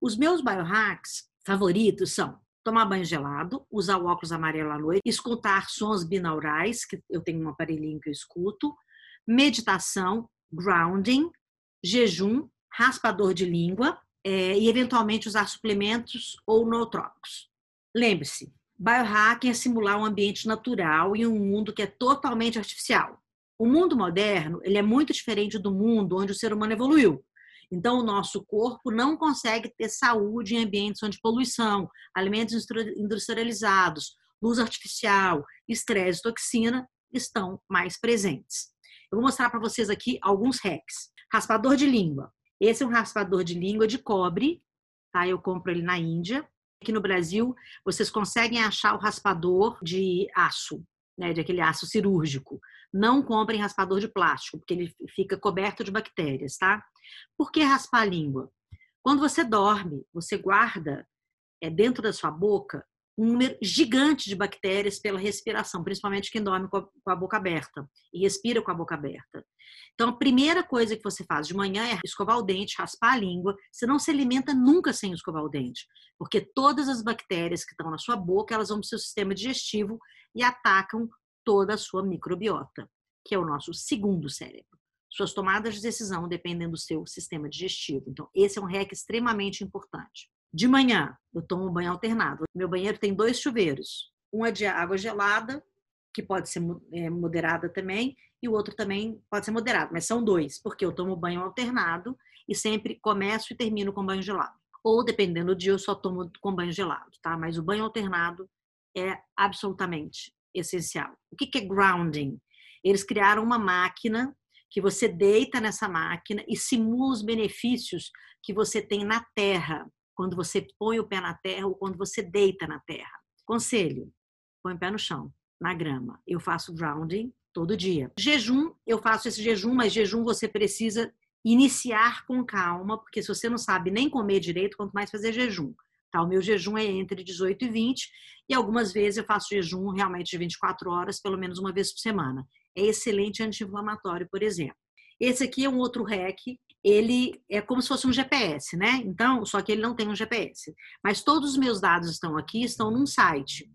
Os meus biohacks favoritos são tomar banho gelado, usar o óculos amarelo à noite, escutar sons binaurais, que eu tenho um aparelhinho que eu escuto, meditação, grounding, jejum, raspador de língua é, e, eventualmente, usar suplementos ou nootrópicos. Lembre-se, biohacking é simular um ambiente natural e um mundo que é totalmente artificial. O mundo moderno ele é muito diferente do mundo onde o ser humano evoluiu. Então, o nosso corpo não consegue ter saúde em ambientes onde poluição, alimentos industrializados, luz artificial, estresse, toxina estão mais presentes. Eu vou mostrar para vocês aqui alguns hacks. Raspador de língua. Esse é um raspador de língua de cobre, tá? Eu compro ele na Índia. Aqui no Brasil, vocês conseguem achar o raspador de aço, né, de aquele aço cirúrgico. Não comprem raspador de plástico, porque ele fica coberto de bactérias, tá? Por que raspar a língua? Quando você dorme, você guarda é, dentro da sua boca um número gigante de bactérias pela respiração, principalmente quem dorme com a, com a, boca aberta e respira com a boca aberta. Então, a primeira coisa que você faz de manhã é escovar o dente, raspar a língua. Você não se alimenta nunca sem escovar o dente, porque todas as bactérias que estão na sua boca, elas vão para o seu sistema digestivo e atacam toda a sua microbiota, que é o nosso segundo cérebro. Suas tomadas de decisão dependem do seu sistema digestivo. Então, esse é um REC extremamente importante. De manhã, eu tomo banho alternado. Meu banheiro tem dois chuveiros. Um é de água gelada, que pode ser é, moderada também, e o outro também pode ser moderado, mas são dois, porque eu tomo banho alternado e sempre começo e termino com banho gelado. Ou, dependendo do dia, eu só tomo com banho gelado, tá? Mas o banho alternado é absolutamente essencial. O que é grounding? Eles criaram uma máquina que você deita nessa máquina e simula os benefícios que você tem na terra quando você põe o pé na terra ou quando você deita na terra. Conselho: põe o pé no chão, na grama. Eu faço grounding todo dia. Jejum, eu faço esse jejum, mas jejum você precisa iniciar com calma, porque se você não sabe nem comer direito, quanto mais fazer jejum. Tá? O meu jejum é entre 18 e 20 e algumas vezes eu faço jejum realmente de 24 horas, pelo menos uma vez por semana. É excelente anti-inflamatório, por exemplo. Esse aqui é um outro REC ele é como se fosse um GPS, né? Então, só que ele não tem um GPS. Mas todos os meus dados estão aqui, estão num site.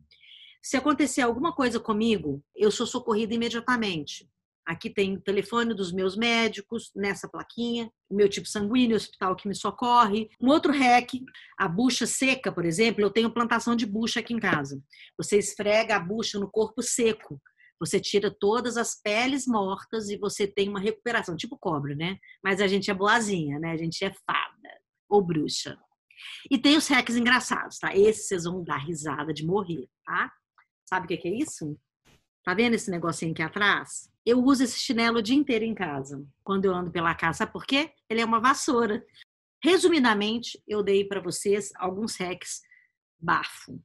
Se acontecer alguma coisa comigo, eu sou socorrida imediatamente. Aqui tem o telefone dos meus médicos, nessa plaquinha, o meu tipo sanguíneo, o hospital que me socorre. Um outro REC, a bucha seca, por exemplo, eu tenho plantação de bucha aqui em casa. Você esfrega a bucha no corpo seco você tira todas as peles mortas e você tem uma recuperação, tipo cobre, né? Mas a gente é boazinha, né? A gente é fada ou bruxa. E tem os hacks engraçados, tá? Esses vocês vão dar risada de morrer, tá? Sabe o que é isso? Tá vendo esse negocinho aqui atrás? Eu uso esse chinelo o dia inteiro em casa, quando eu ando pela casa. Sabe por quê? Ele é uma vassoura. Resumidamente, eu dei para vocês alguns hacks bafo.